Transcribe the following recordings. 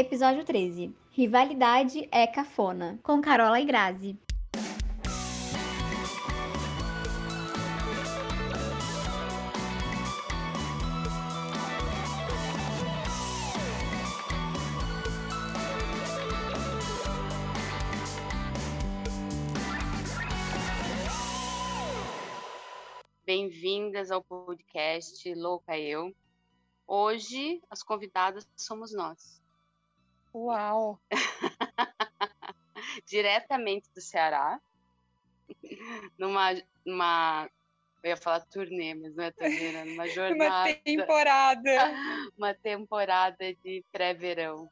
Episódio 13. Rivalidade é cafona. Com Carola e Grazi. Bem-vindas ao podcast Louca Eu. Hoje, as convidadas somos nós. Uau! Diretamente do Ceará, numa, numa. Eu ia falar turnê, mas não é turnê, né? Numa jornada. Uma temporada. Uma temporada de pré-verão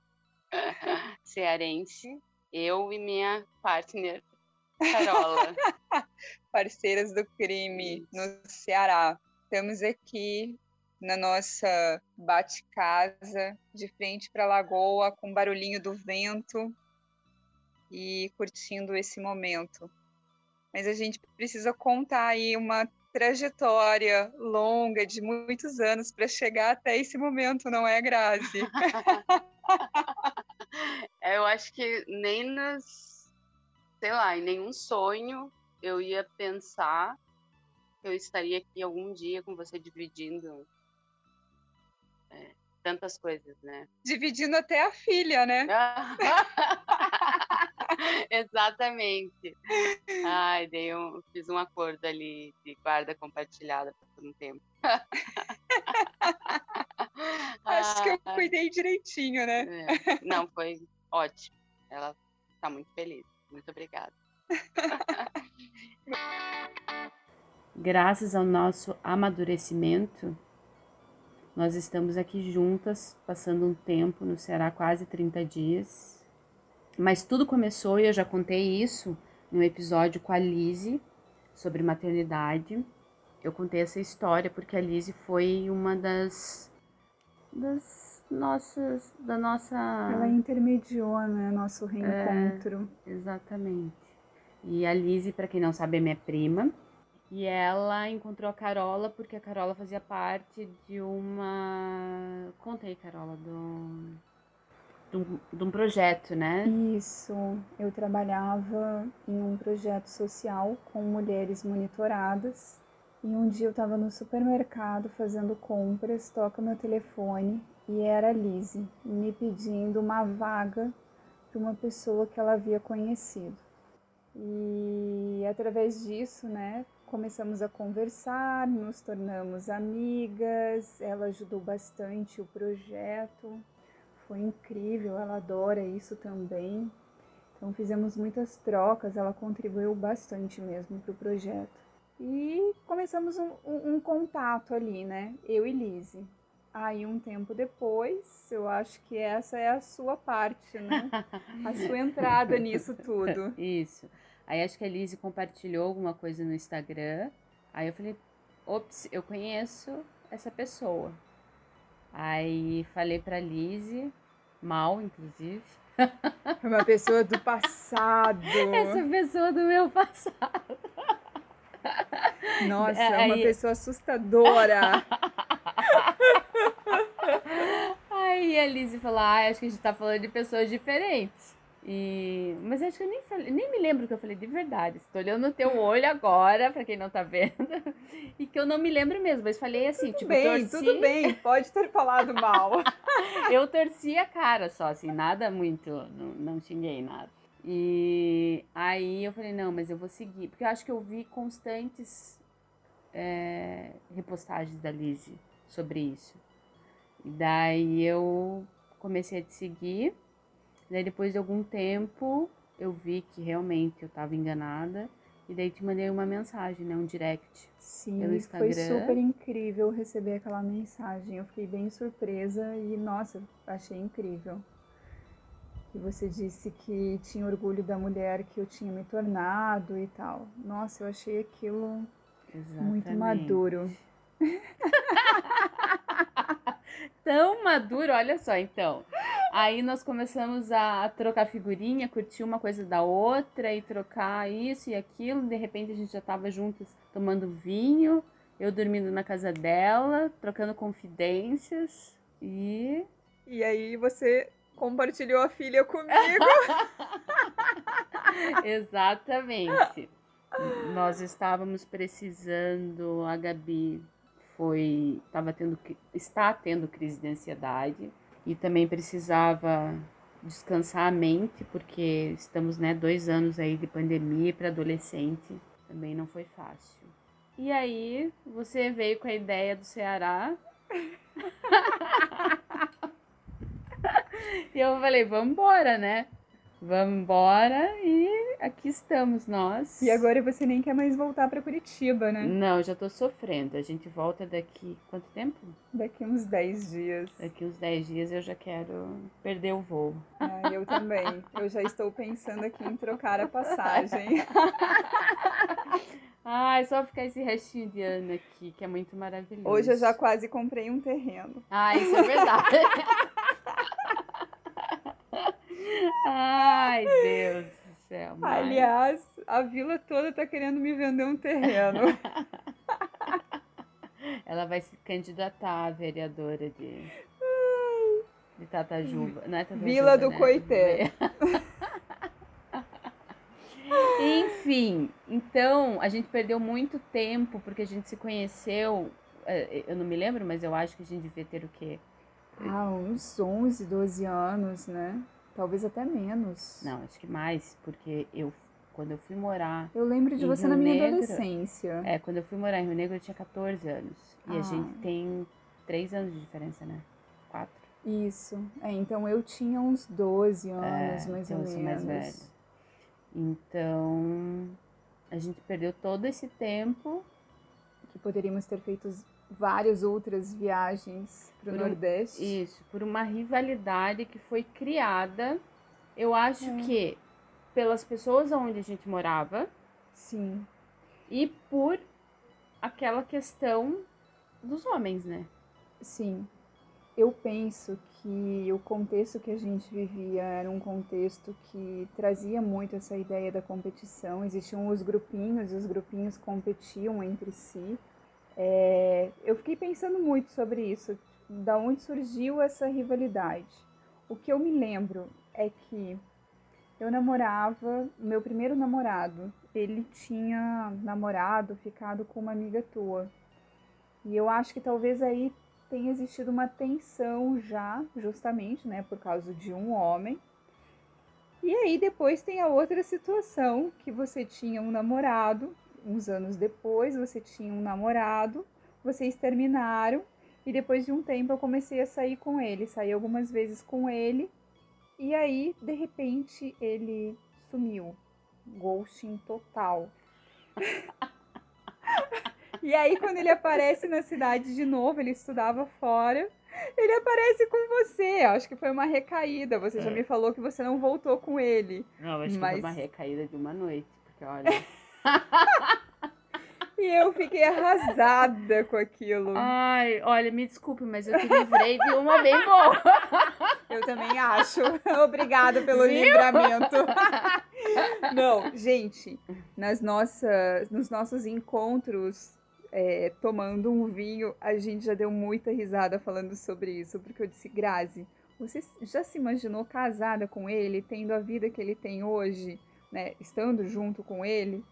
cearense. Eu e minha partner, Carola. Parceiras do crime no Ceará. Estamos aqui na nossa bate-casa, de frente para a lagoa, com barulhinho do vento e curtindo esse momento. Mas a gente precisa contar aí uma trajetória longa de muitos anos para chegar até esse momento, não é, Grazi? É, eu acho que nem nos, sei lá, em nenhum sonho eu ia pensar que eu estaria aqui algum dia com você dividindo é, tantas coisas, né? Dividindo até a filha, né? Exatamente. Ai, dei um, fiz um acordo ali de guarda compartilhada por um tempo. Acho que eu cuidei direitinho, né? É. Não, foi ótimo. Ela está muito feliz. Muito obrigada. Graças ao nosso amadurecimento, nós estamos aqui juntas, passando um tempo no Ceará, quase 30 dias. Mas tudo começou, e eu já contei isso no episódio com a Lise sobre maternidade. Eu contei essa história porque a Lise foi uma das das nossas da nossa ela intermediou, né, nosso reencontro. É, exatamente. E a Lise, para quem não sabe, é minha prima. E ela encontrou a Carola porque a Carola fazia parte de uma. Conta aí, Carola, do... de, um, de um projeto, né? Isso. Eu trabalhava em um projeto social com mulheres monitoradas. E um dia eu estava no supermercado fazendo compras, toca meu telefone e era a Lise me pedindo uma vaga para uma pessoa que ela havia conhecido. E através disso, né, começamos a conversar, nos tornamos amigas, ela ajudou bastante o projeto, foi incrível, ela adora isso também. Então fizemos muitas trocas, ela contribuiu bastante mesmo para o projeto. E começamos um, um, um, contato ali, né? Eu e Lise. Aí um tempo depois, eu acho que essa é a sua parte, né? a sua entrada nisso tudo. Isso. Aí acho que a Lise compartilhou alguma coisa no Instagram. Aí eu falei, ops, eu conheço essa pessoa. Aí falei pra Lise, mal, inclusive. Uma pessoa do passado. Essa pessoa do meu passado. Nossa, é uma pessoa assustadora. Aí a Lise falou: ah, acho que a gente tá falando de pessoas diferentes. E... Mas acho que eu nem, falei, nem me lembro o que eu falei de verdade. Estou olhando no teu olho agora, para quem não tá vendo. E que eu não me lembro mesmo, mas falei assim, tudo tipo, bem, torci... tudo bem, pode ter falado mal. eu torci a cara só, assim, nada muito, não, não xinguei nada. E aí eu falei, não, mas eu vou seguir. Porque eu acho que eu vi constantes é, repostagens da Lizzie sobre isso. E daí eu comecei a te seguir. Daí depois de algum tempo eu vi que realmente eu estava enganada. E daí te mandei uma mensagem, né? Um direct. Sim, pelo Instagram. foi super incrível receber aquela mensagem. Eu fiquei bem surpresa e, nossa, achei incrível. E você disse que tinha orgulho da mulher que eu tinha me tornado e tal. Nossa, eu achei aquilo Exatamente. muito maduro. Tão maduro, olha só, então. Aí nós começamos a trocar figurinha, curtir uma coisa da outra e trocar isso e aquilo. De repente a gente já estava juntas tomando vinho, eu dormindo na casa dela, trocando confidências e. E aí você compartilhou a filha comigo. Exatamente. Nós estávamos precisando, a Gabi foi, estava tendo, está tendo crise de ansiedade e também precisava descansar a mente, porque estamos, né, dois anos aí de pandemia para adolescente, também não foi fácil. E aí, você veio com a ideia do Ceará. e eu falei, vamos embora, né? Vamos embora e aqui estamos nós. E agora você nem quer mais voltar para Curitiba, né? Não, já tô sofrendo. A gente volta daqui quanto tempo? Daqui uns 10 dias. Daqui uns 10 dias eu já quero perder o voo. Ah, eu também. Eu já estou pensando aqui em trocar a passagem. Ai, só ficar esse restinho de ano aqui, que é muito maravilhoso. Hoje eu já quase comprei um terreno. Ah, isso é verdade. Ai, Deus do céu. Mas... Aliás, a vila toda tá querendo me vender um terreno. Ela vai se candidatar a vereadora de, de Tatajuba. Não é Tatajuba, Vila do né? Coité. Enfim, então a gente perdeu muito tempo porque a gente se conheceu. eh, Eu não me lembro, mas eu acho que a gente devia ter o quê? Ah, uns 11, 12 anos, né? Talvez até menos. Não, acho que mais, porque eu quando eu fui morar. Eu lembro de você Rio na minha Negro. adolescência. É, quando eu fui morar em Rio Negro eu tinha 14 anos. E Ah. a gente tem 3 anos de diferença, né? 4. Isso. É, então eu tinha uns 12 anos, É, mais então ou eu sou menos. mais velha. Então, a gente perdeu todo esse tempo. Que poderíamos ter feito várias outras viagens Por um- Nordeste. Isso, por uma rivalidade que foi criada, eu acho É. que pelas pessoas onde a gente morava Sim. e por aquela questão dos homens, né? Sim. Eu penso que o contexto que a gente vivia era um contexto que trazia muito essa ideia da competição. Existiam os grupinhos, e os grupinhos competiam entre si. É, eu fiquei pensando muito sobre isso, da onde surgiu essa rivalidade. O que eu me lembro é que eu namorava, meu primeiro namorado, ele tinha namorado, ficado com uma amiga tua. E eu acho que talvez aí tenha existido uma tensão já, justamente, né, por causa de um homem. E aí depois tem a outra situação que você tinha um namorado, uns anos depois você tinha um namorado, vocês terminaram e depois de um tempo eu comecei a sair com ele, saí algumas vezes com ele e aí de repente ele sumiu, ghosting total. E aí, quando ele aparece na cidade de novo, ele estudava fora, ele aparece com você. Acho que foi uma recaída. Você já É. me falou que você não voltou com ele. Não, acho que Mas- foi uma recaída de uma noite, porque olha. E eu fiquei arrasada com aquilo. Ai, olha, me desculpe, mas eu te livrei de uma bem boa. Eu também acho. Obrigada pelo Viu? livramento. Não, gente, nas nossas, nos nossos encontros é, tomando um vinho, a gente já deu muita risada falando sobre isso, porque eu disse, Grazi, você já se imaginou casada com ele, tendo a vida que ele tem hoje, né? Estando junto com ele?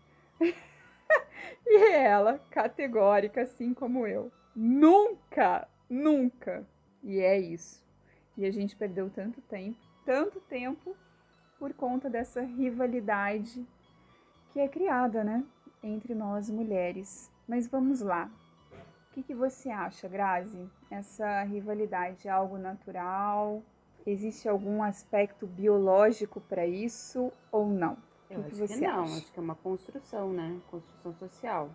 e ela, categórica, assim como eu. Nunca, nunca. E é isso. E a gente perdeu tanto tempo, tanto tempo por conta dessa rivalidade que é criada, né, entre nós mulheres. Mas vamos lá. O que, que você acha, Grazi? Essa rivalidade é algo natural? Existe algum aspecto biológico para isso ou não? Eu que acho que não, acha? acho que é uma construção, né? Construção social.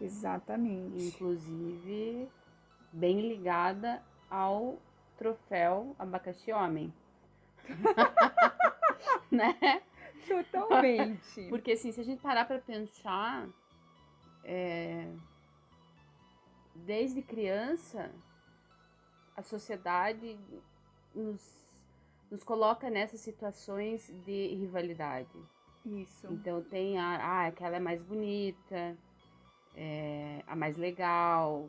Exatamente. Inclusive, bem ligada ao troféu abacaxi homem. né? Totalmente. Porque assim, se a gente parar pra pensar, é, desde criança, a sociedade nos, nos coloca nessas situações de rivalidade. Isso. Então tem a, ah, aquela é mais bonita, é, a mais legal,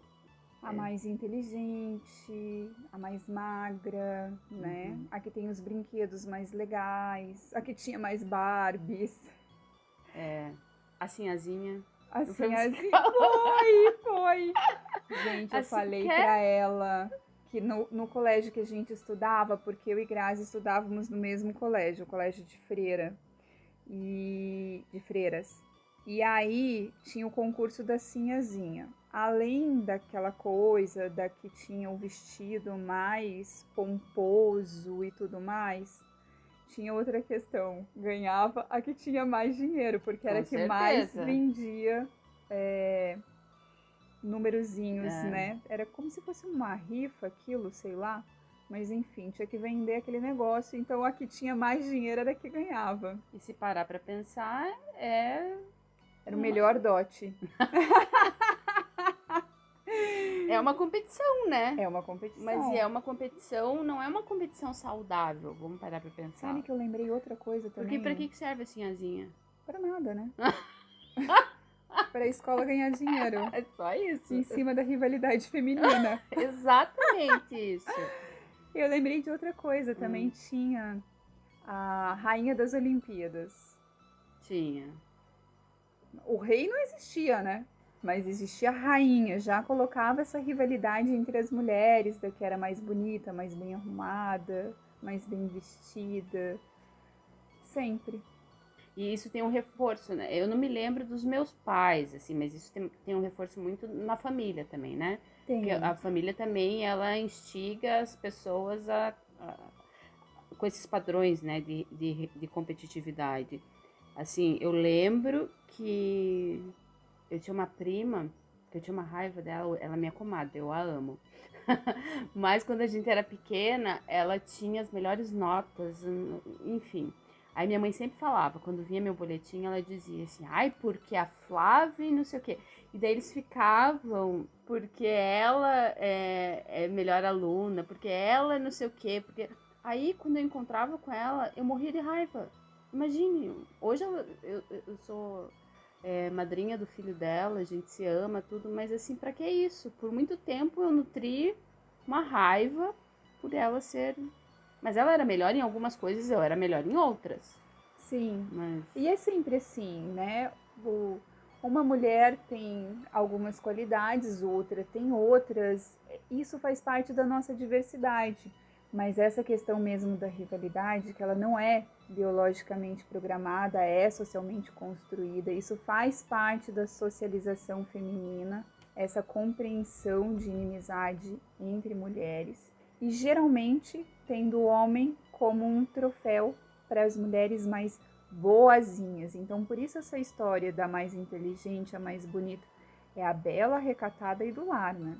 A É. mais inteligente, a mais magra, né? Uhum. A que tem os brinquedos mais legais, a que tinha mais Barbies. É, a sinhazinha. Pensei- assim, foi, foi. Gente, eu Assim, falei quer? pra ela que no, no colégio que a gente estudava, porque eu e Grazi estudávamos no mesmo colégio, o colégio de freira e de freiras. E aí tinha o concurso da sinhazinha. Além daquela coisa da que tinha o vestido mais pomposo e tudo mais, tinha outra questão. Ganhava a que tinha mais dinheiro, porque era a Com que mais vendia é, É. né? Era como se fosse uma rifa aquilo, sei lá. Mas enfim, tinha que vender aquele negócio. Então a que tinha mais dinheiro era a que ganhava. E se parar pra pensar, é, Era o melhor dote. é uma competição, né? É uma competição. Mas é uma competição, não é uma competição saudável, vamos parar pra pensar. Sabe que eu lembrei outra coisa Porque também? pra que que serve a sinhazinha? Pra nada, né? pra escola ganhar dinheiro. É só isso. Em cima da rivalidade feminina. Exatamente isso. Eu lembrei de outra coisa. Também Hum. tinha a Rainha das Olimpíadas. Tinha. O rei não existia, né? Mas existia a rainha, já colocava essa rivalidade entre as mulheres, da que era mais bonita, mais bem arrumada, mais bem vestida. Sempre. E isso tem um reforço, né? Eu não me lembro dos meus pais, assim, mas isso tem, tem um reforço muito na família também, né? Tem. Porque a família também, ela instiga as pessoas a, a- com esses padrões, né, de, de, de competitividade. Assim, eu lembro que eu tinha uma prima, que eu tinha uma raiva dela, ela é minha comadre, eu a amo. Mas quando a gente era pequena, ela tinha as melhores notas, enfim. Aí minha mãe sempre falava, quando vinha meu boletim, ela dizia assim, ai, porque a Flávia e não sei o quê. E daí eles ficavam, porque ela é, é melhor aluna, porque ela não sei o quê, porque... Aí, quando eu encontrava com ela, eu morria de raiva. Imagine, hoje eu, eu, eu sou é, madrinha do filho dela, a gente se ama, tudo, mas assim, pra que isso? Por muito tempo eu nutri uma raiva por ela ser... Mas ela era melhor em algumas coisas, eu era melhor em outras. Sim. Mas... E é sempre assim, né? O- uma mulher tem algumas qualidades, outra tem outras. Isso faz parte da nossa diversidade. Mas essa questão mesmo da rivalidade, que ela não é biologicamente programada, é socialmente construída, isso faz parte da socialização feminina, essa compreensão de inimizade entre mulheres. E geralmente tendo o homem como um troféu para as mulheres mais boazinhas. Então, por isso essa história da mais inteligente, a mais bonita, é a bela, recatada e do lar, né?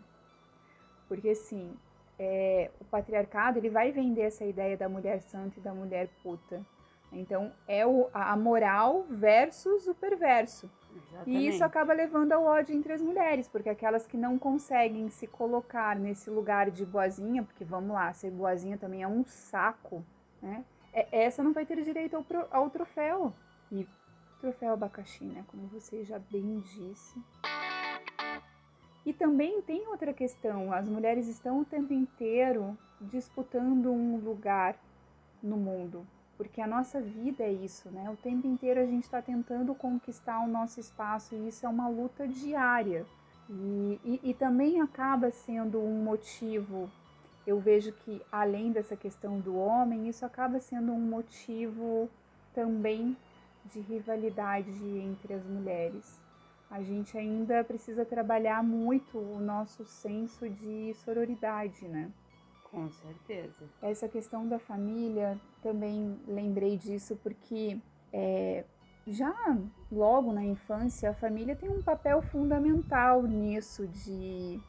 Porque assim, é, o patriarcado ele vai vender essa ideia da mulher santa e da mulher puta. Então, é o, a moral versus o perverso. E isso Exatamente. acaba levando ao ódio entre as mulheres, porque aquelas que não conseguem se colocar nesse lugar de boazinha, porque vamos lá, ser boazinha também é um saco, né? É- Essa não vai ter direito ao, ao troféu. E troféu abacaxi, né? Como você já bem disse. E também tem outra questão: as mulheres estão o tempo inteiro disputando um lugar no mundo. Porque a nossa vida é isso, né? O tempo inteiro a gente está tentando conquistar o nosso espaço e isso é uma luta diária. E, e, e também acaba sendo um motivo, eu vejo que além dessa questão do homem, isso acaba sendo um motivo também de rivalidade entre as mulheres. A gente ainda precisa trabalhar muito o nosso senso de sororidade, né? Com certeza. Essa questão da família, também lembrei disso porque é, já logo na infância a família tem um papel fundamental nisso de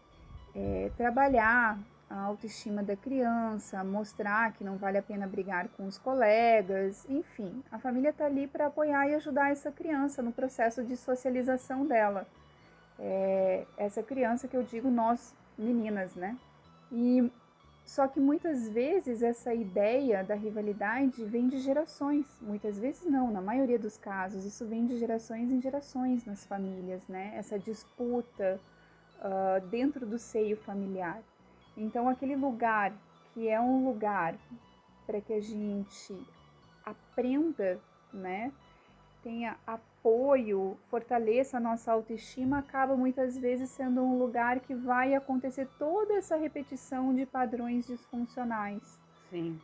é, trabalhar a autoestima da criança, mostrar que não vale a pena brigar com os colegas, enfim, a família está ali para apoiar e ajudar essa criança no processo de socialização dela. É, essa criança que eu digo nós meninas, né? E só que muitas vezes essa ideia da rivalidade vem de gerações. Muitas vezes não, na maioria dos casos, isso vem de gerações em gerações nas famílias, né? Essa disputa uh, dentro do seio familiar. Então, aquele lugar que é um lugar para que a gente aprenda, né? Tenha apoio, fortaleça a nossa autoestima, acaba muitas vezes sendo um lugar que vai acontecer toda essa repetição de padrões disfuncionais. Sim.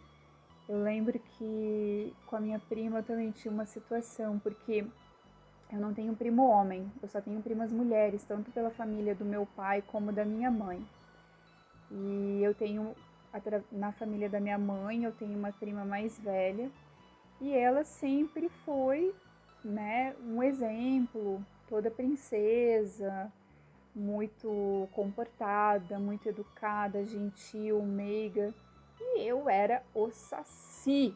Eu lembro que com a minha prima eu também tinha uma situação, porque eu não tenho primo homem, eu só tenho primas mulheres, tanto pela família do meu pai como da minha mãe. E eu tenho, na família da minha mãe, eu tenho uma prima mais velha, e ela sempre foi, né, um exemplo, toda princesa, muito comportada, muito educada, gentil, meiga. E eu era o saci.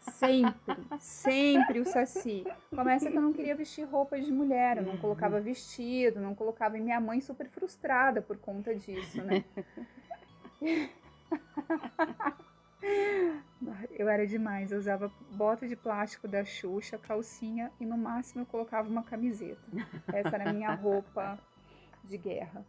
Sempre, sempre o saci. Começa que eu não queria vestir roupa de mulher, eu não colocava vestido, não colocava. E minha mãe super frustrada por conta disso, né? Eu era demais, eu usava bota de plástico da Xuxa, calcinha e no máximo eu colocava uma camiseta. Essa era a minha roupa de guerra.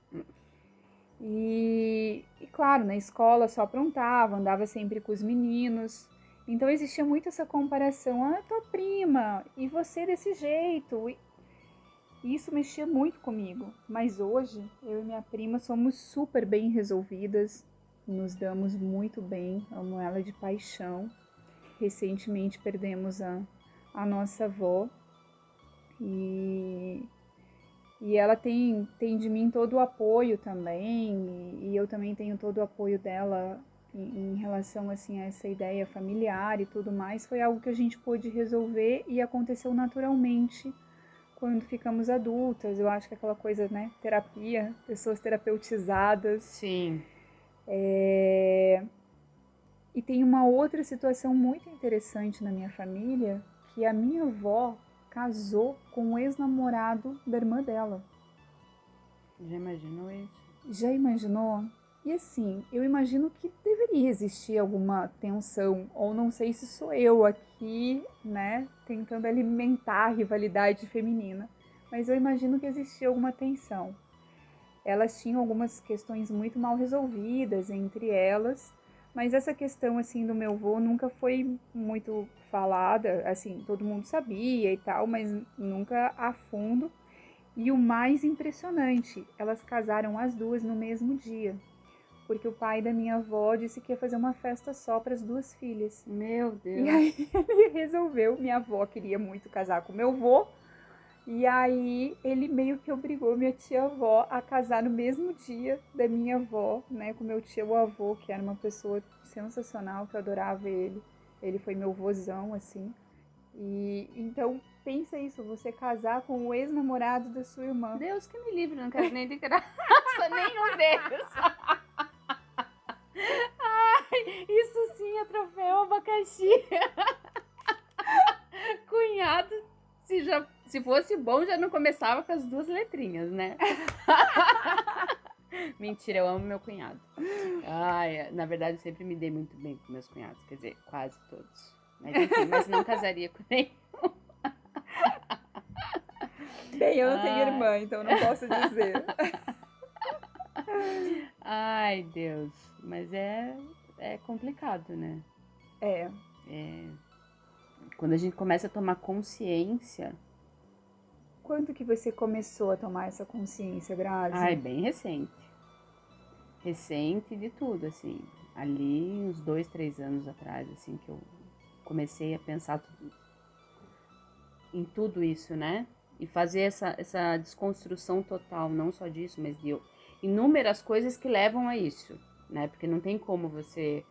E, e, claro, na escola só aprontava, andava sempre com os meninos. Então existia muito essa comparação, ah, tua prima, e você desse jeito. E isso mexia muito comigo. Mas hoje, eu e minha prima somos super bem resolvidas, nos damos muito bem, amo ela de paixão. Recentemente perdemos a, a nossa avó e e ela tem, tem de mim todo o apoio também, e, e eu também tenho todo o apoio dela em, em, relação assim a essa ideia familiar e tudo mais. Foi algo que a gente pôde resolver e aconteceu naturalmente quando ficamos adultas. Eu acho que aquela coisa, né, terapia, pessoas terapeutizadas. Sim. É... E tem uma outra situação muito interessante na minha família, que a minha avó casou com o ex-namorado da irmã dela. Já imaginou isso? Já imaginou? E assim, eu imagino que deveria existir alguma tensão, ou não sei se sou eu aqui, né, tentando alimentar a rivalidade feminina, mas eu imagino que existia alguma tensão. Elas tinham algumas questões muito mal resolvidas entre elas, mas essa questão assim do meu avô nunca foi muito falada, assim, todo mundo sabia e tal, mas nunca a fundo. E o mais impressionante, elas casaram as duas no mesmo dia. Porque o pai da minha avó disse que ia fazer uma festa só para as duas filhas. Meu Deus. E aí ele resolveu, minha avó queria muito casar com meu avô, e aí ele meio que obrigou minha tia-avó a casar no mesmo dia da minha avó, né, com meu tio-avô, que era uma pessoa sensacional, que eu adorava ele. Ele foi meu vozão, assim. E então pensa isso, você casar com o ex-namorado da sua irmã. Deus que me livre, não quero nem de graça nenhum deles. Ai, isso sim é troféu abacaxi. Cunhado, se, já, se fosse bom, já não começava com as duas letrinhas, né? Mentira, eu amo meu cunhado. Ai, na verdade, eu sempre me dei muito bem com meus cunhados, quer dizer, quase todos. Mas enfim, mas não casaria com nenhum. Bem, eu não Ai. tenho irmã, então não posso dizer. Ai, Deus. Mas é, é complicado, né? É. é. Quando a gente começa a tomar consciência. Quando que você começou a tomar essa consciência, Grazi? Ai, bem recente recente de tudo, assim. Ali, uns dois, três anos atrás, assim, que eu comecei a pensar tudo, em tudo isso, né? E fazer essa, essa desconstrução total, não só disso, mas de inúmeras coisas que levam a isso, né? Porque não tem como você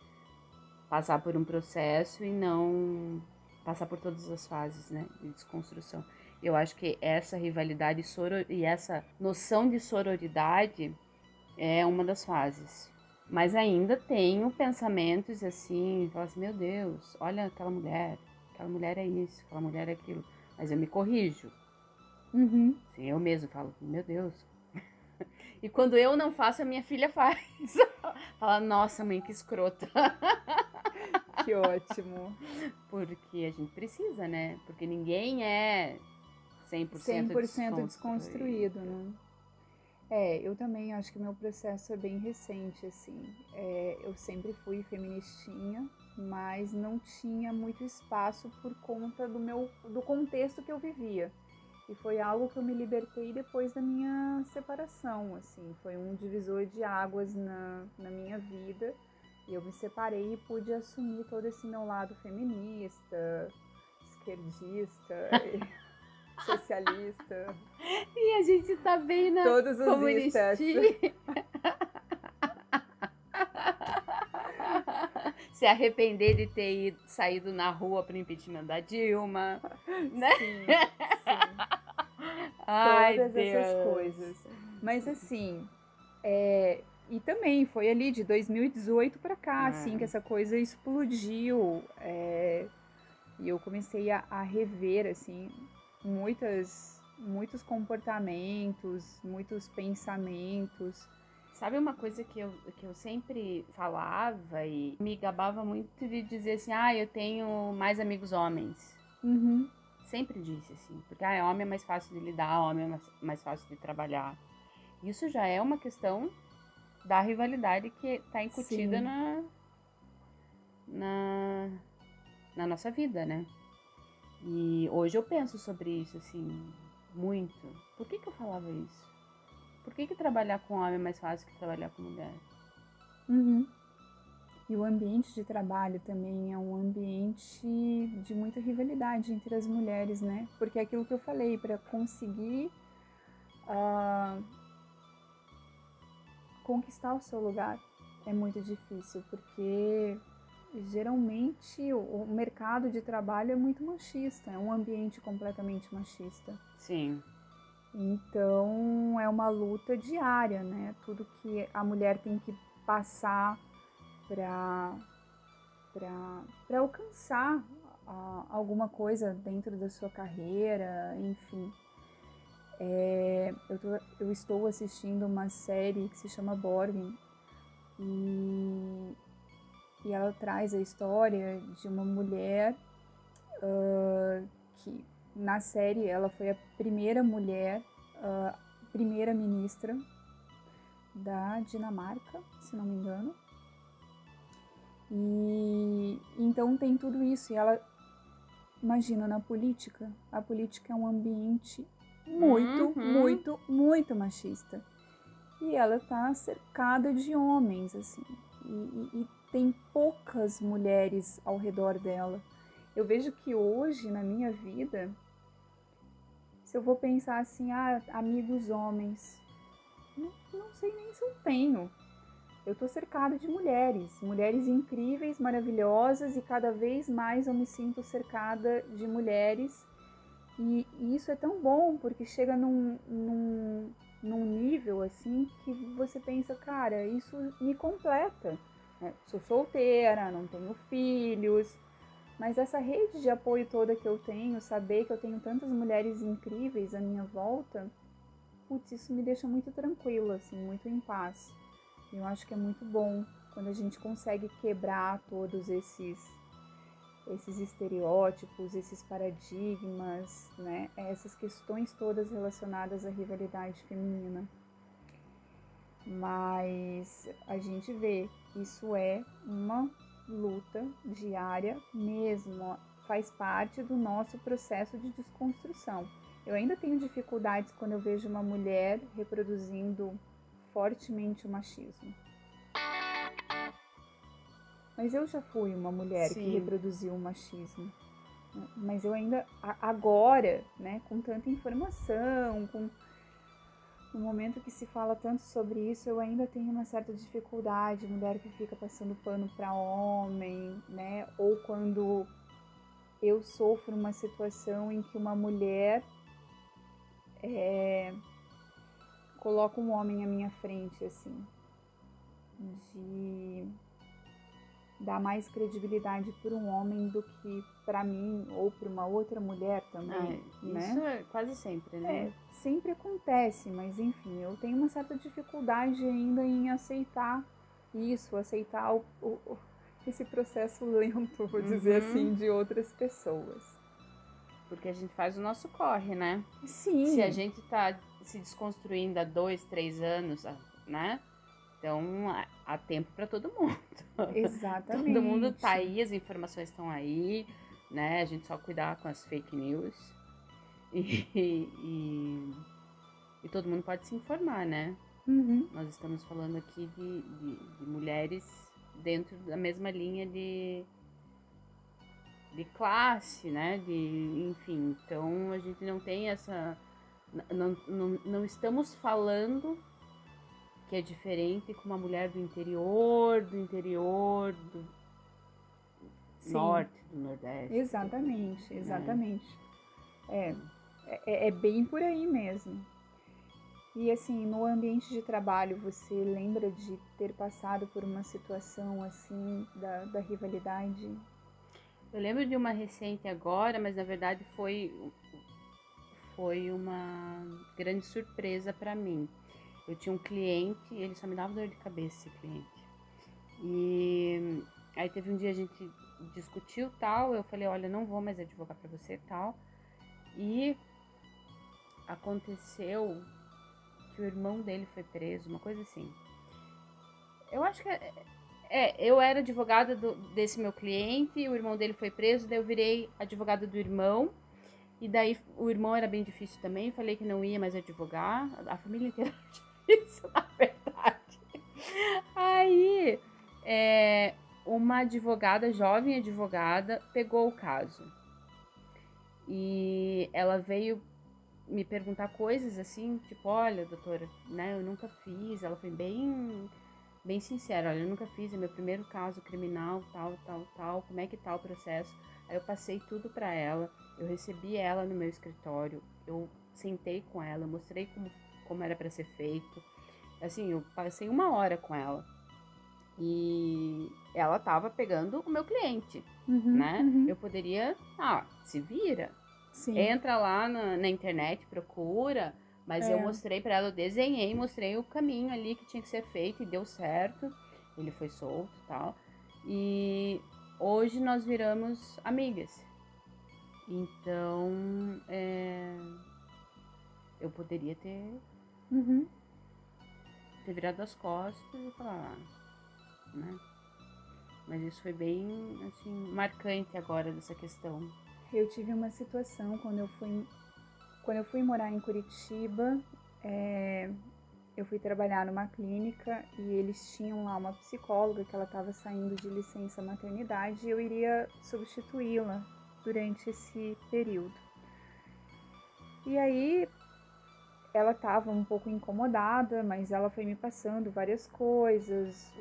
passar por um processo e não passar por todas as fases, né, de desconstrução. Eu acho que essa rivalidade e essa noção de sororidade é uma das fases. Mas ainda tenho pensamentos assim, falo assim, meu Deus, olha aquela mulher, aquela mulher é isso, aquela mulher é aquilo. Mas eu me corrijo. Uhum. Sim, eu mesmo falo, meu Deus. e quando eu não faço, a minha filha faz. Fala, nossa, mãe, que escrota. que ótimo. Porque a gente precisa, né? Porque ninguém é 100%, 100 desconstruído, desconstruído né? É, eu também acho que o meu processo é bem recente, assim. É, eu sempre fui feministinha, mas não tinha muito espaço por conta do meu do contexto que eu vivia. E foi algo que eu me libertei depois da minha separação, assim. Foi um divisor de águas na, na minha vida. E eu me separei e pude assumir todo esse meu lado feminista, esquerdista, socialista. E a gente tá bem na Todos os comunistinha. Se arrepender de ter ido, saído na rua pro impeachment da Dilma. Né? Sim, sim. Ai, Todas Deus. essas coisas. Mas assim, é, e também foi ali de 2018 para cá, Ah. assim, que essa coisa explodiu. é, e eu comecei a, a rever, assim, muitas, muitos comportamentos, muitos pensamentos. Sabe uma coisa que eu, que eu sempre falava e me gabava muito de dizer assim, ah, eu tenho mais amigos homens. Uhum, Sempre disse assim, porque ah, homem é mais fácil de lidar, homem é mais, mais fácil de trabalhar. Isso já é uma questão da rivalidade que está incutida Sim. na, na, na nossa vida, né? E hoje eu penso sobre isso, assim, muito. Por que, que eu falava isso? Por que, que trabalhar com homem é mais fácil que trabalhar com mulher? uhum. E o ambiente de trabalho também é um ambiente de muita rivalidade entre as mulheres, né? Porque é aquilo que eu falei, para conseguir ah, conquistar o seu lugar é muito difícil, porque geralmente o, o mercado de trabalho é muito machista, é um ambiente completamente machista. Sim. Então é uma luta diária, né? Tudo que a mulher tem que passar para para alcançar ah, alguma coisa dentro da sua carreira, enfim. É, eu, tô- eu estou assistindo uma série que se chama Borgen e, e ela traz a história de uma mulher ah, que na série ela foi a primeira mulher ah, primeira ministra da Dinamarca, se não me engano. E então tem tudo isso. E ela imagina na política, a política é um ambiente muito, Uhum. muito, muito machista. E ela tá cercada de homens, assim. E, e- e tem poucas mulheres ao redor dela. Eu vejo que hoje, na minha vida, se eu vou pensar assim, ah, amigos homens, não, não sei nem se eu tenho. Eu tô cercada de mulheres, mulheres incríveis, maravilhosas, e cada vez mais eu me sinto cercada de mulheres. E, e isso é tão bom, porque chega num, num, num nível assim que você pensa, cara, isso me completa. Né? Sou solteira, não tenho filhos, mas essa rede de apoio toda que eu tenho, saber que eu tenho tantas mulheres incríveis à minha volta, putz, isso me deixa muito tranquila, assim, muito em paz. Eu acho que é muito bom quando a gente consegue quebrar todos esses esses estereótipos, esses paradigmas, né? Essas questões todas relacionadas à rivalidade feminina. Mas a gente vê, isso é uma luta diária mesmo, faz parte do nosso processo de desconstrução. Eu ainda tenho dificuldades quando eu vejo uma mulher reproduzindo fortemente o machismo. Mas eu já fui uma mulher que Sim. reproduziu o machismo. né? Mas eu ainda, agora, né, com tanta informação, com no momento que se fala tanto sobre isso, eu ainda tenho uma certa dificuldade, mulher que fica passando pano para homem, né? Ou quando eu sofro uma situação em que uma mulher é, coloca um homem à minha frente, assim, de dar mais credibilidade para um homem do que para mim ou para uma outra mulher também, É, né? Isso é quase sempre, né? É, sempre acontece, mas enfim, eu tenho uma certa dificuldade ainda em aceitar isso, aceitar o, o- o- esse processo lento, vou dizer Uhum. assim, de outras pessoas. Porque a gente faz o nosso corre, né? Sim. Se a gente tá se desconstruindo há dois, três anos, né? Então, há tempo para todo mundo. Exatamente. todo mundo tá aí, as informações estão aí, né? A gente só cuidar com as fake news. E, e, e todo mundo pode se informar, né? Uhum. Nós estamos falando aqui de, de, de, mulheres dentro da mesma linha de, de classe, né? De, enfim, então a gente não tem essa. Não, não, não estamos falando que é diferente com uma mulher do interior, do interior, do Sim. norte, do nordeste. Exatamente, exatamente. É. É, é bem por aí mesmo. E assim, no ambiente de trabalho, você lembra de ter passado por uma situação assim da, da rivalidade? Eu lembro de uma recente agora, mas na verdade foi foi uma grande surpresa para mim. Eu tinha um cliente, ele só me dava dor de cabeça esse cliente. E aí teve um dia a gente discutiu tal, eu falei, olha, não vou mais advogar para você tal. E aconteceu que o irmão dele foi preso, uma coisa assim. Eu acho que é, é eu era advogada do, desse meu cliente, o irmão dele foi preso, daí eu virei advogada do irmão. E daí o irmão era bem difícil também, falei que não ia mais advogar. A família inteira difícil, na verdade. Aí, é, uma advogada, jovem advogada, pegou o caso. E ela veio me perguntar coisas assim, tipo, olha, doutora, né, eu nunca fiz. Ela foi bem bem sincera, olha, eu nunca fiz, é meu primeiro caso criminal, tal, tal, tal, como é que tá o processo? Aí eu passei tudo para ela, eu recebi ela no meu escritório, eu sentei com ela, mostrei como, como era para ser feito. Assim, eu passei uma hora com ela. E ela tava pegando o meu cliente, uhum, né? Uhum. Eu poderia, ah, se vira, Sim. Entra lá na, na internet, procura. Mas É. eu mostrei pra ela, eu desenhei, mostrei o caminho ali que tinha que ser feito e deu certo. Ele foi solto e tal. E hoje nós viramos amigas. Então, é, eu poderia ter, Uhum. ter virado as costas e falar, né? Mas isso foi bem, assim, marcante agora dessa questão. Eu tive uma situação quando eu fui, quando eu fui morar em Curitiba, é, eu fui trabalhar numa clínica e eles tinham lá uma psicóloga que ela estava saindo de licença maternidade e eu iria substituí-la durante esse período. E aí ela estava um pouco incomodada, mas ela foi me passando várias coisas.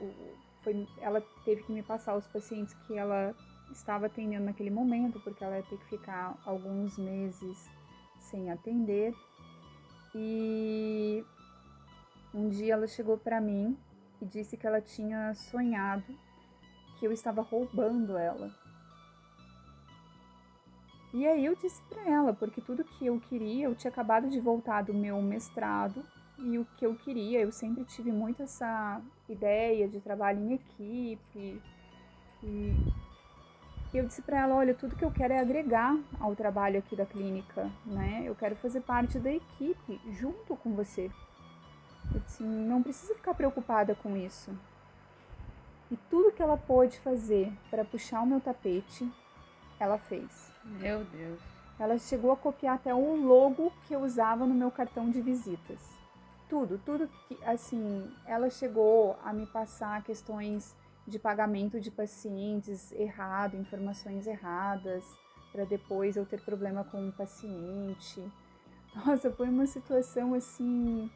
foi- ela teve que me passar os pacientes que ela estava atendendo naquele momento, porque ela ia ter que ficar alguns meses sem atender. E um dia ela chegou para mim e disse que ela tinha sonhado que eu estava roubando ela. E aí eu disse para ela, porque tudo que eu queria, eu tinha acabado de voltar do meu mestrado e o que eu queria, eu sempre tive muito essa ideia de trabalho em equipe e eu disse para ela, olha, tudo que eu quero é agregar ao trabalho aqui da clínica, né? Eu quero fazer parte da equipe junto com você. Eu disse, não precisa ficar preocupada com isso. E tudo que ela pôde fazer para puxar o meu tapete, ela fez. Meu Deus. Ela chegou a copiar até o logo que eu usava no meu cartão de visitas. Tudo, tudo que, assim, ela chegou a me passar questões de pagamento de pacientes errado, informações erradas, para depois eu ter problema com o paciente. Nossa, foi uma situação assim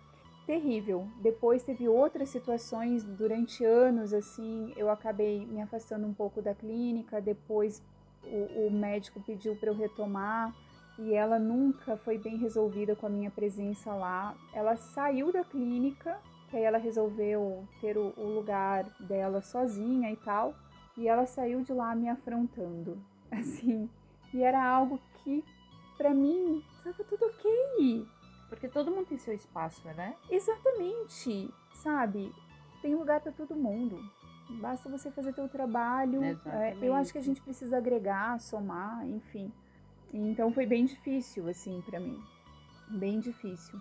terrível. Depois teve outras situações durante anos assim, eu acabei me afastando um pouco da clínica, depois o, o médico pediu para eu retomar e ela nunca foi bem resolvida com a minha presença lá. Ela saiu da clínica que aí ela resolveu ter o, o lugar dela sozinha e tal, e ela saiu de lá me afrontando, assim, e era algo que para mim estava tudo ok, Porque todo mundo tem seu espaço, né? exatamente, sabe? Tem lugar para todo mundo. Basta você fazer teu trabalho. É, eu acho que a gente precisa agregar, somar, enfim. Então foi bem difícil assim para mim, bem difícil.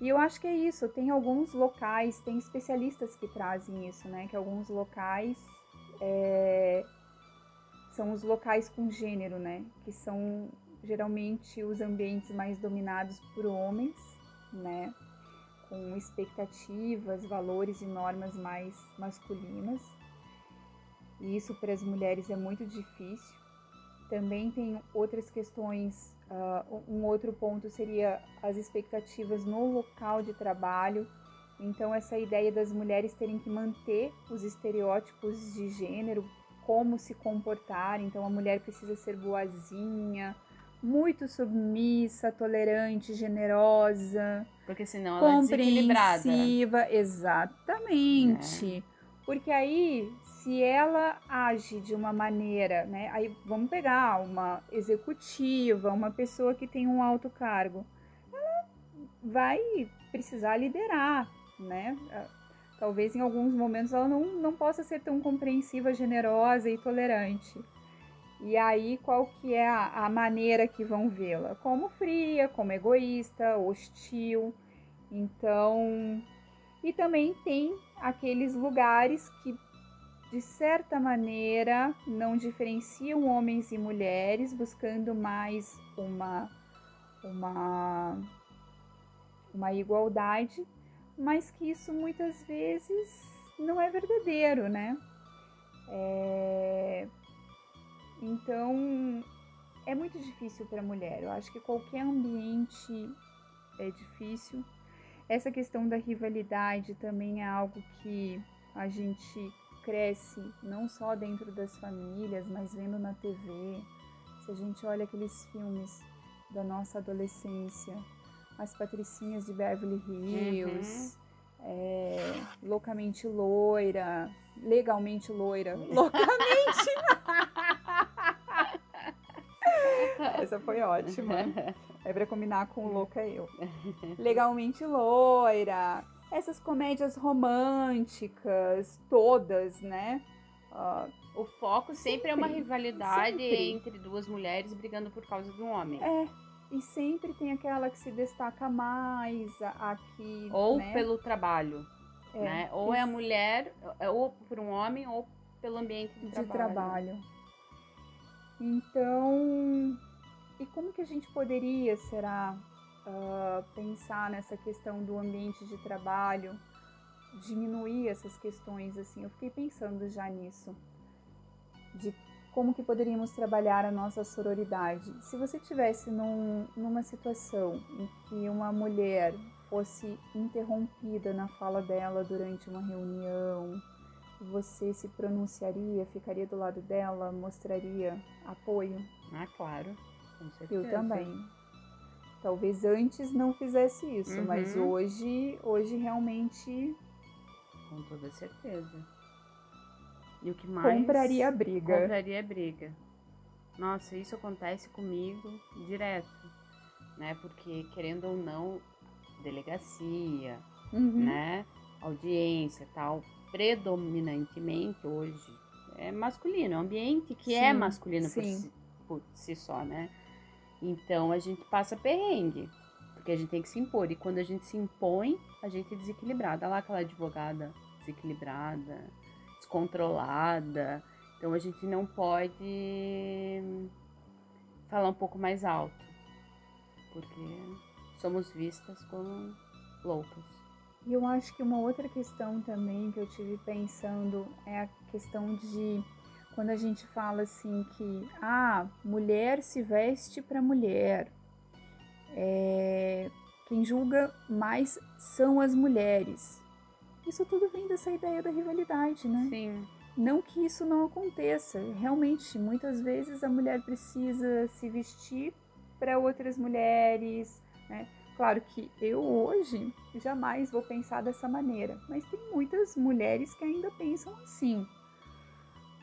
E eu acho que é isso. Tem alguns locais, tem especialistas que trazem isso, né? Que alguns locais é, são os locais com gênero, né? Que são geralmente os ambientes mais dominados por homens, né? Com expectativas, valores e normas mais masculinas. E isso para as mulheres é muito difícil. Também tem outras questões Uh, um outro ponto seria as expectativas no local de trabalho. Então, essa ideia das mulheres terem que manter os estereótipos de gênero, como se comportar. Então, a mulher precisa ser boazinha, muito submissa, tolerante, generosa. Porque senão ela é desequilibrada. Exatamente. É. Porque aí, se ela age de uma maneira, né? Aí vamos pegar uma executiva, uma pessoa que tem um alto cargo, ela vai precisar liderar, né? Ah, talvez em alguns momentos ela não, não possa ser tão compreensiva, generosa e tolerante. E aí, qual que é a, a maneira que vão vê-la? Como fria, como egoísta, hostil. Então, e também tem aqueles lugares que, de certa maneira, não diferenciam homens e mulheres, buscando mais uma, uma, uma igualdade, mas que isso muitas vezes não é verdadeiro, né? É... Então, é muito difícil para a mulher. Eu acho que qualquer ambiente é difícil essa questão da rivalidade também é algo que a gente cresce não só dentro das famílias, mas vendo na TV. Se a gente olha aqueles filmes da nossa adolescência, as patricinhas de Beverly Hills, uhum. é, loucamente loira, legalmente loira, loucamente. Essa foi ótima. É pra combinar com o louco é eu. Legalmente loira. Essas comédias românticas, todas, né? Uh, o foco sempre, sempre, é uma rivalidade sempre. entre duas mulheres brigando por causa de um homem. É. E sempre tem aquela que se destaca mais, aqui. Ou né? pelo trabalho. É, né? Ou é a mulher, é, ou por um homem, ou pelo ambiente de, de trabalho. trabalho. Então, e como que a gente poderia, será, uh, pensar nessa questão do ambiente de trabalho, diminuir essas questões, assim? Eu fiquei pensando já nisso, de como que poderíamos trabalhar a nossa sororidade. Se você tivesse num, numa situação em que uma mulher fosse interrompida na fala dela durante uma reunião, você se pronunciaria, ficaria do lado dela, mostraria apoio? Ah, claro. Com certeza. Eu também. Talvez antes não fizesse isso, uhum. mas hoje, hoje realmente. Com toda certeza. E o que mais. Compraria a briga. Compraria a briga. Nossa, isso acontece comigo direto, né? Porque, querendo ou não, delegacia, uhum. né? Audiência tal, predominantemente hoje é masculino, é um ambiente que é sim, é masculino por si, por si só, né? Então a gente passa perrengue, porque a gente tem que se impor. E quando a gente se impõe, a gente é desequilibrada. Olha lá aquela advogada desequilibrada, descontrolada. Então a gente não pode falar um pouco mais alto, porque somos vistas como loucas. E eu acho que uma outra questão também que eu tive pensando é a questão de quando a gente fala assim que ah, mulher se veste para mulher, é, quem julga mais são as mulheres. Isso tudo vem dessa ideia da rivalidade, né? Sim. Não que isso não aconteça. Realmente, muitas vezes a mulher precisa se vestir para outras mulheres, né? Claro que eu hoje jamais vou pensar dessa maneira, mas tem muitas mulheres que ainda pensam assim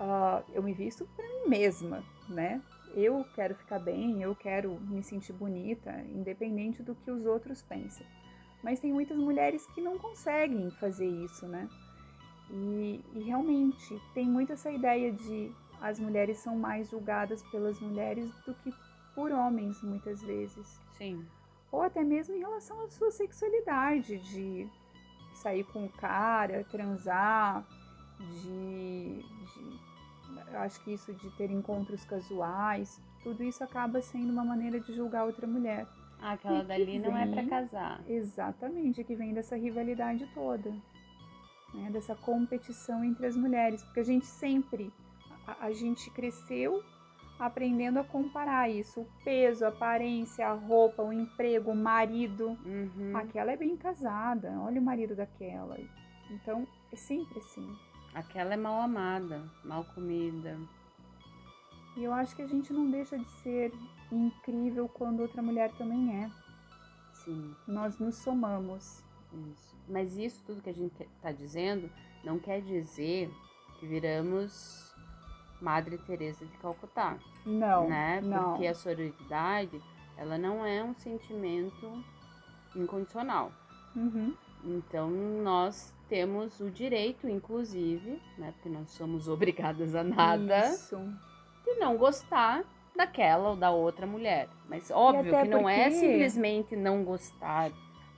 uh, eu me visto para mim mesma, né? Eu quero ficar bem, eu quero me sentir bonita, independente do que os outros pensam. Mas tem muitas mulheres que não conseguem fazer isso, né? E, e realmente tem muito essa ideia de as mulheres são mais julgadas pelas mulheres do que por homens, muitas vezes. Sim. ou até mesmo em relação à sua sexualidade, de sair com o cara, transar, de, de eu acho que isso de ter encontros casuais, tudo isso acaba sendo uma maneira de julgar outra mulher. Ah, aquela dali não é para casar. Exatamente, que vem dessa rivalidade toda, né? dessa competição entre as mulheres, porque a gente sempre, a, a gente cresceu aprendendo a comparar isso, o peso, a aparência, a roupa, o emprego, o marido. Uhum. Aquela é bem casada, olha o marido daquela. Então, é sempre assim. Aquela é mal amada, mal comida. E eu acho que a gente não deixa de ser incrível quando outra mulher também é. Sim. Nós nos somamos. Isso. Mas isso tudo que a gente está dizendo não quer dizer que viramos Madre Teresa de Calcutá. Não, né? não. Porque a sororidade, ela não é um sentimento incondicional. Uhum. Então nós temos o direito, inclusive, né? Porque não somos obrigadas a nada, Isso. de não gostar daquela ou da outra mulher. Mas óbvio que não é simplesmente não gostar.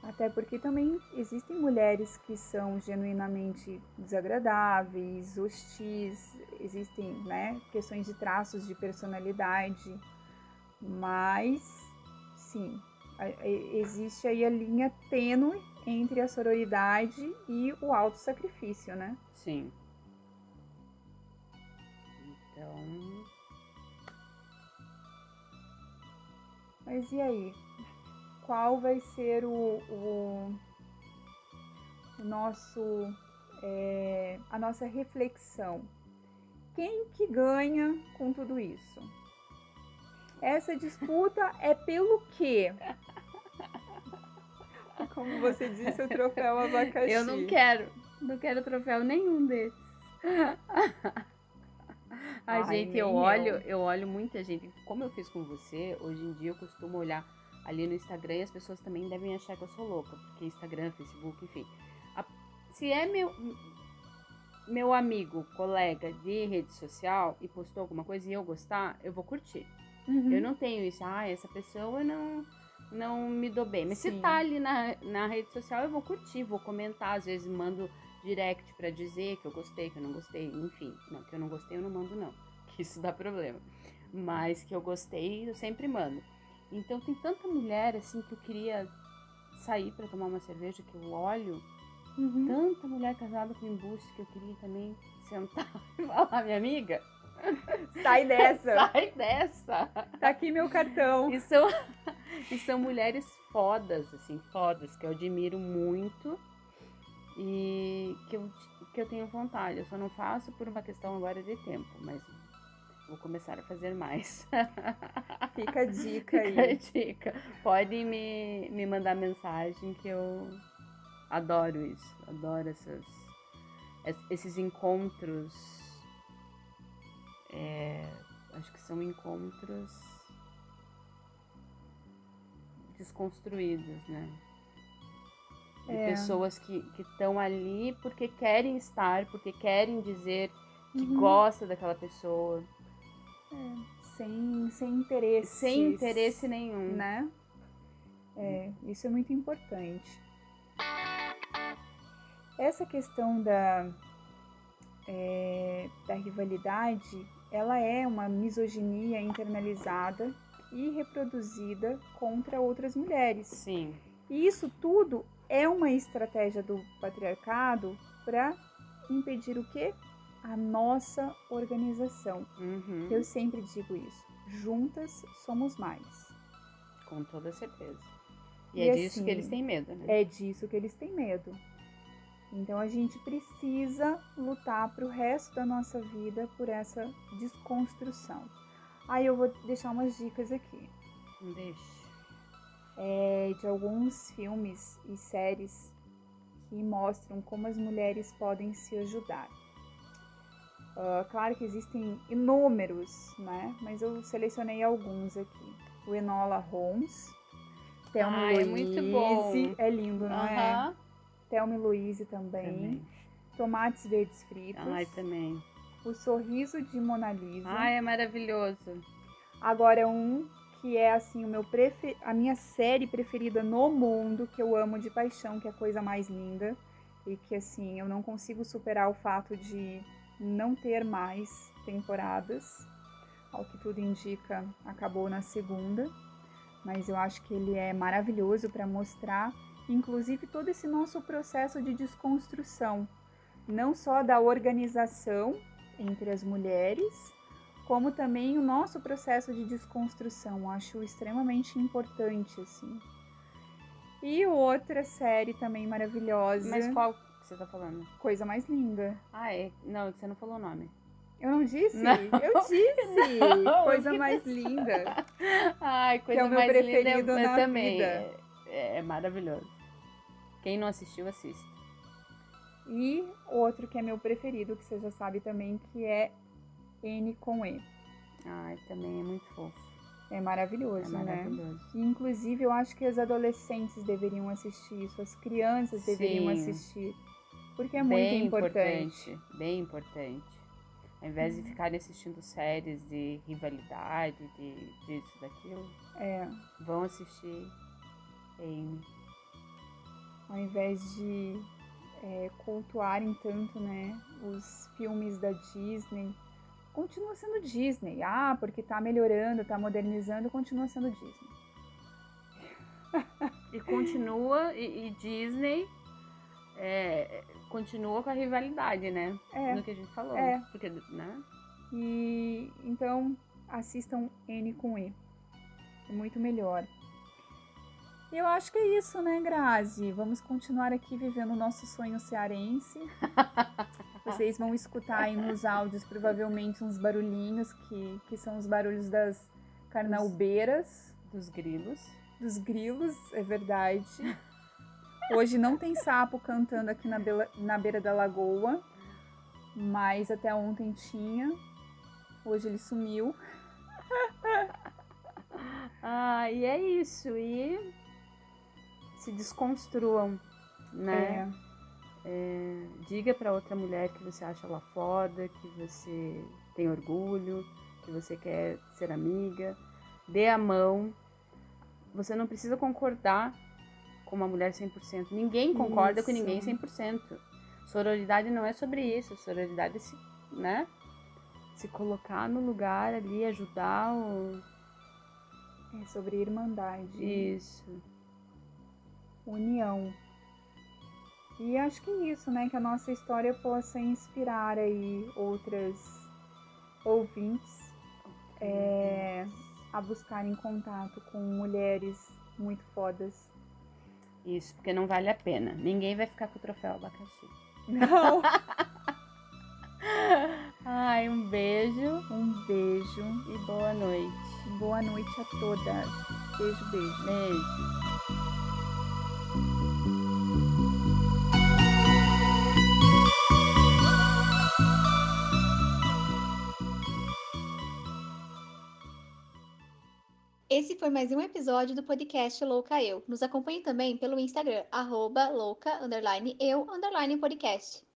Até porque também existem mulheres que são genuinamente desagradáveis, hostis, existem né, questões de traços de personalidade, mas sim, existe aí a linha tênue entre a sororidade e o autossacrifício, né? Sim. Então, Mas e aí? Qual vai ser o, o, o nosso é, a nossa reflexão? Quem que ganha com tudo isso? Essa disputa é pelo quê? Como você disse, o troféu abacaxi. eu não quero, não quero troféu nenhum desses. Ai, gente, eu olho, eu. eu olho muita gente. Como eu fiz com você, hoje em dia eu costumo olhar ali no Instagram e as pessoas também devem achar que eu sou louca, porque Instagram, Facebook, enfim. A- se é meu meu amigo, colega de rede social e postou alguma coisa e eu gostar, eu vou curtir. Uhum. Eu não tenho isso, ah, essa pessoa não não me dou bem. Mas se Sim. tá ali na, na rede social, eu vou curtir, vou comentar, às vezes mando direct pra dizer que eu gostei, que eu não gostei, enfim. Não, que eu não gostei, eu não mando não, que isso dá problema. Mas que eu gostei, eu sempre mando. Então tem tanta mulher assim que eu queria sair pra tomar uma cerveja que eu olho, Uhum. tanta mulher casada com embuste que eu queria também sentar e falar, minha amiga, Sai dessa! sai dessa. Tá aqui meu cartão. E são, e são mulheres fodas, assim, fodas, que eu admiro muito e que eu, que eu tenho vontade. Eu só não faço por uma questão agora de tempo, mas vou começar a fazer mais. Fica a dica Fica a aí. dica. Pode me, me mandar mensagem que eu adoro isso. Adoro essas, es- esses encontros. É, acho que são encontros desconstruídos, né? De É. pessoas que estão ali porque querem estar, porque querem dizer que Uhum. gosta daquela pessoa, Sem, sem interesse. sem interesse nenhum. né? É, isso é muito importante. Essa questão da, é, da rivalidade, ela é uma misoginia internalizada e reproduzida contra outras mulheres. Sim. E isso tudo é uma estratégia do patriarcado para impedir o quê? A nossa organização. Uhum. Eu sempre digo isso. Juntas somos mais. Com toda certeza. E, E é disso assim, que eles têm medo, né? É disso que eles têm medo. Então a gente precisa lutar para o resto da nossa vida por essa desconstrução. Aí eu vou deixar umas dicas aqui Não deixe. é, de alguns filmes e séries que mostram como as mulheres podem se ajudar. Ah, claro que existem inúmeros, né? Mas eu selecionei alguns aqui. O Enola Holmes, Thelma Ai, é Louise, muito bom. é lindo, não é? Thelma e Louise também. Também. Tomates verdes fritos. Ai, também. O sorriso de Mona Lisa. Ai, é maravilhoso. Agora um que é assim o meu prefer... a minha série preferida no mundo, que eu amo de paixão, que é a coisa mais linda e que assim, eu não consigo superar o fato de não ter mais temporadas. Ao que tudo indica, acabou na segunda, mas eu acho que ele é maravilhoso para mostrar inclusive todo esse nosso processo de desconstrução, não só da organização entre as mulheres, como também o nosso processo de desconstrução. Acho extremamente importante, assim. E outra série também maravilhosa. Mas qual que você tá falando? Coisa mais linda. Ah, é. Não, você não falou o nome. Eu não disse? Não. Eu disse! Não, coisa que mais linda. Ai, coisa é o meu mais preferido linda. Na também. vida. É, é maravilhoso. Quem não assistiu, assista. E outro que é meu preferido, que você já sabe também, que é N com E. Ai, também é muito fofo. É É maravilhoso, né? maravilhoso. E, inclusive, eu acho que as adolescentes deveriam assistir isso, as crianças deveriam Sim. assistir. Porque é muito bem importante. Bem importante. Ao invés de ficarem assistindo séries de rivalidade, de disso, daquilo, É, vão assistir Amy. Ao invés de é, cultuarem tanto, né, os filmes da Disney. Continua sendo Disney. Ah, porque tá melhorando, tá modernizando, continua sendo Disney. E continua, e, e Disney é, continua com a rivalidade, né? É. No que a gente falou. É. Porque, né? E então assistam N com E. É muito melhor. E eu acho que é isso, né, Grazi? Vamos continuar aqui vivendo o nosso sonho cearense. Vocês vão escutar aí nos áudios provavelmente uns barulhinhos que, que são os barulhos das carnaubeiras, Dos grilos. dos grilos, é verdade. Hoje não tem sapo cantando aqui na, bela- na beira da lagoa, mas até ontem tinha. Hoje ele sumiu. Ah, e é isso. E se desconstruam, né? É, diga pra outra mulher que você acha ela foda, que você tem orgulho, que você quer ser amiga. Dê a mão. Você não precisa concordar com uma mulher 100%. Ninguém concorda com ninguém Isso. 100%. Sororidade não é sobre isso. Sororidade é se, né? Se colocar no lugar ali, ajudar o... É sobre irmandade, Isso. União. E acho que é isso, né? Que a nossa história possa inspirar aí outras ouvintes é, a buscarem contato com mulheres muito fodas. Isso, porque não vale a pena. Ninguém vai ficar com o troféu abacaxi. Não! Ai, um beijo Um beijo. e boa noite. Boa noite a todas. Beijo, beijo. Beijo. Esse foi mais um episódio do podcast Louca Eu. Nos acompanhe também pelo Instagram, arroba louca, underline, eu, underline podcast.